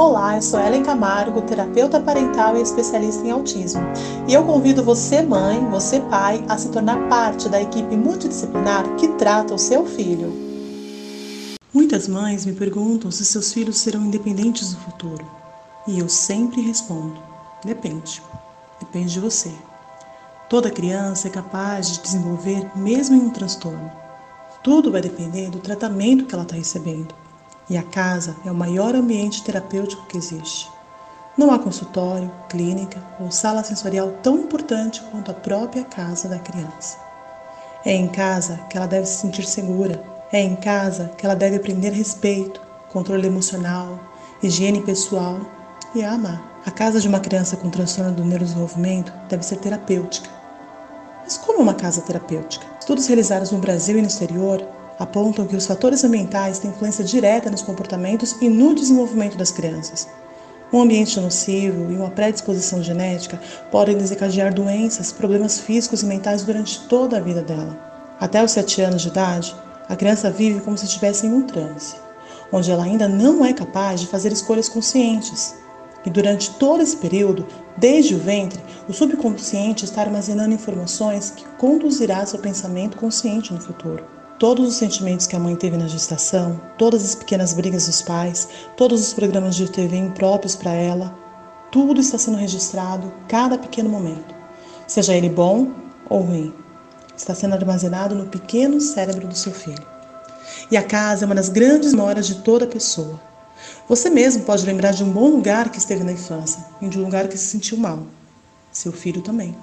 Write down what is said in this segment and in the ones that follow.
Olá, eu sou Ellen Camargo, terapeuta parental e especialista em autismo. E eu convido você, mãe, você, pai, a se tornar parte da equipe multidisciplinar que trata o seu filho. Muitas mães me perguntam se seus filhos serão independentes no futuro. E eu sempre respondo: depende. Depende de você. Toda criança é capaz de desenvolver mesmo em um transtorno. Tudo vai depender do tratamento que ela está recebendo. E a casa é o maior ambiente terapêutico que existe. Não há consultório, clínica ou sala sensorial tão importante quanto a própria casa da criança. É em casa que ela deve se sentir segura. É em casa que ela deve aprender respeito, controle emocional, higiene pessoal e a amar. A casa de uma criança com transtorno do neurodesenvolvimento deve ser terapêutica. Mas como uma casa terapêutica? Estudos realizados no Brasil e no exterior apontam que os fatores ambientais têm influência direta nos comportamentos e no desenvolvimento das crianças. Um ambiente nocivo e uma predisposição genética podem desencadear doenças, problemas físicos e mentais durante toda a vida dela. Até os 7 anos de idade, a criança vive como se estivesse em um transe, onde ela ainda não é capaz de fazer escolhas conscientes. E durante todo esse período, desde o ventre, o subconsciente está armazenando informações que conduzirá seu pensamento consciente no futuro. Todos os sentimentos que a mãe teve na gestação, todas as pequenas brigas dos pais, todos os programas de TV impróprios para ela, tudo está sendo registrado, cada pequeno momento, seja ele bom ou ruim. Está sendo armazenado no pequeno cérebro do seu filho. E a casa é uma das grandes memórias de toda pessoa. Você mesmo pode lembrar de um bom lugar que esteve na infância e de um lugar que se sentiu mal. Seu filho também.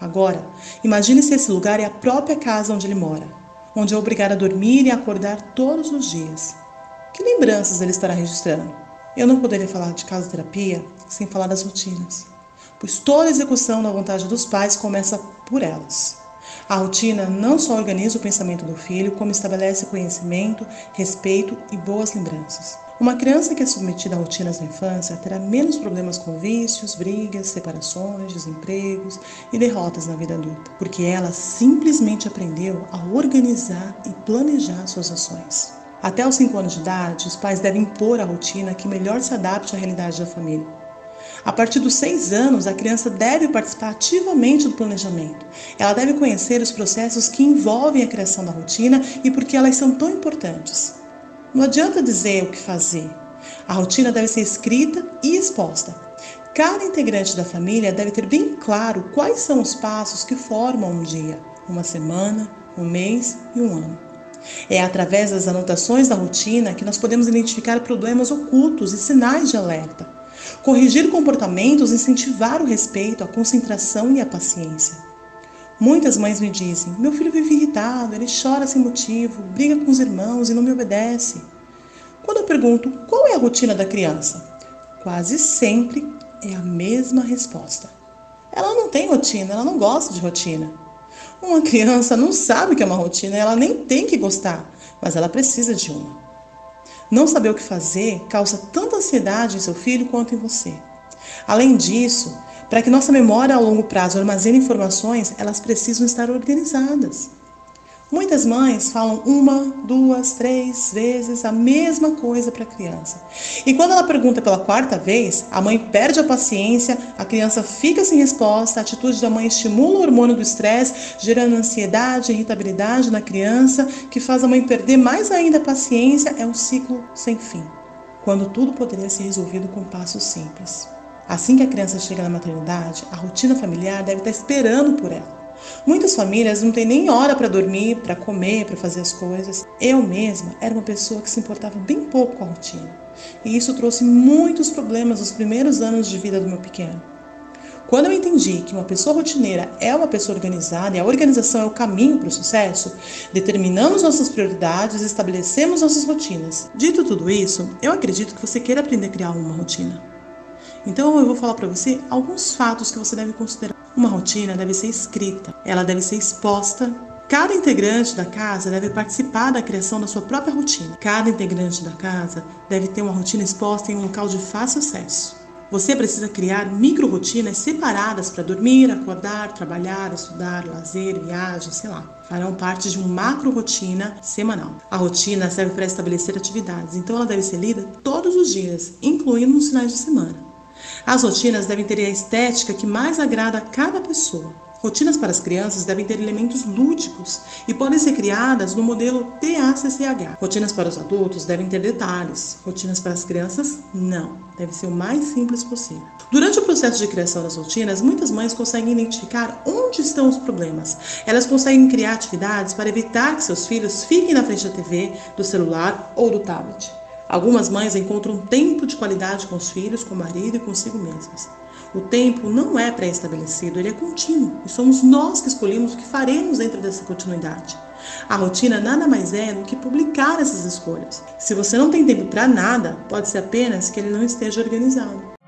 Agora, imagine se esse lugar é a própria casa onde ele mora onde é obrigado a dormir e acordar todos os dias. Que lembranças ele estará registrando? Eu não poderia falar de casoterapia sem falar das rotinas, pois toda execução da vontade dos pais começa por elas. A rotina não só organiza o pensamento do filho, como estabelece conhecimento, respeito e boas lembranças. Uma criança que é submetida a rotinas na infância terá menos problemas com vícios, brigas, separações, desempregos e derrotas na vida adulta, porque ela simplesmente aprendeu a organizar e planejar suas ações. Até os 5 anos de idade, os pais devem impor a rotina que melhor se adapte à realidade da família. A partir dos seis anos, a criança deve participar ativamente do planejamento. Ela deve conhecer os processos que envolvem a criação da rotina e por que elas são tão importantes. Não adianta dizer o que fazer. A rotina deve ser escrita e exposta. Cada integrante da família deve ter bem claro quais são os passos que formam um dia, uma semana, um mês e um ano. É através das anotações da rotina que nós podemos identificar problemas ocultos e sinais de alerta, corrigir comportamentos, incentivar o respeito, a concentração e a paciência. Muitas mães me dizem: meu filho vive irritado, ele chora sem motivo, briga com os irmãos e não me obedece. Quando eu pergunto qual é a rotina da criança, quase sempre é a mesma resposta. Ela não tem rotina, ela não gosta de rotina. Uma criança não sabe o que é uma rotina, ela nem tem que gostar, mas ela precisa de uma. Não saber o que fazer causa tanta ansiedade em seu filho quanto em você. Além disso, para que nossa memória a longo prazo armazene informações, elas precisam estar organizadas. Muitas mães falam uma, duas, três vezes a mesma coisa para a criança. E quando ela pergunta pela quarta vez, a mãe perde a paciência, a criança fica sem resposta, a atitude da mãe estimula o hormônio do estresse, gerando ansiedade irritabilidade na criança, que faz a mãe perder mais ainda a paciência. É um ciclo sem fim, quando tudo poderia ser resolvido com passos simples. Assim que a criança chega na maternidade, a rotina familiar deve estar esperando por ela. Muitas famílias não têm nem hora para dormir, para comer, para fazer as coisas. Eu mesma era uma pessoa que se importava bem pouco com a rotina. E isso trouxe muitos problemas nos primeiros anos de vida do meu pequeno. Quando eu entendi que uma pessoa rotineira é uma pessoa organizada e a organização é o caminho para o sucesso, determinamos nossas prioridades e estabelecemos nossas rotinas. Dito tudo isso, eu acredito que você queira aprender a criar uma rotina. Então eu vou falar para você alguns fatos que você deve considerar. Uma rotina deve ser escrita, ela deve ser exposta. Cada integrante da casa deve participar da criação da sua própria rotina. Cada integrante da casa deve ter uma rotina exposta em um local de fácil acesso. Você precisa criar micro-rotinas separadas para dormir, acordar, trabalhar, estudar, lazer, viagem, sei lá. Farão parte de uma macro-rotina semanal. A rotina serve para estabelecer atividades, então ela deve ser lida todos os dias, incluindo nos finais de semana. As rotinas devem ter a estética que mais agrada a cada pessoa. Rotinas para as crianças devem ter elementos lúdicos e podem ser criadas no modelo TACCH. Rotinas para os adultos devem ter detalhes. Rotinas para as crianças, não. Deve ser o mais simples possível. Durante o processo de criação das rotinas, muitas mães conseguem identificar onde estão os problemas. Elas conseguem criar atividades para evitar que seus filhos fiquem na frente da TV, do celular ou do tablet. Algumas mães encontram tempo de qualidade com os filhos, com o marido e consigo mesmas. O tempo não é pré-estabelecido, ele é contínuo e somos nós que escolhemos o que faremos dentro dessa continuidade. A rotina nada mais é do que publicar essas escolhas. Se você não tem tempo para nada, pode ser apenas que ele não esteja organizado.